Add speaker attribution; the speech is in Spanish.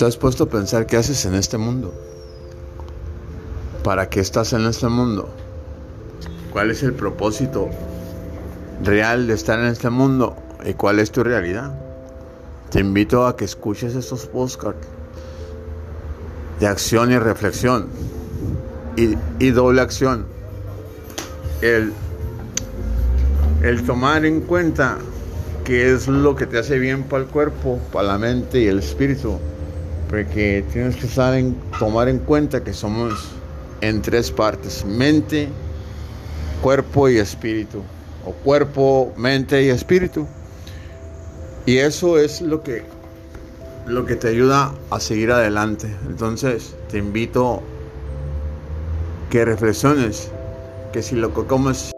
Speaker 1: ¿Te has puesto a pensar qué haces en este mundo? ¿Para qué estás en este mundo? ¿Cuál es el propósito real de estar en este mundo? ¿Y cuál es tu realidad? Te invito a que escuches estos postcards de acción y reflexión y, doble acción. El tomar en cuenta qué es lo que te hace bien para el cuerpo, para la mente y el espíritu. Porque tienes que tomar en cuenta que somos en tres partes, mente, cuerpo y espíritu. O cuerpo, mente y espíritu. Y eso es lo que, lo que te ayuda a seguir adelante. Entonces te invito que reflexiones que si lo que comes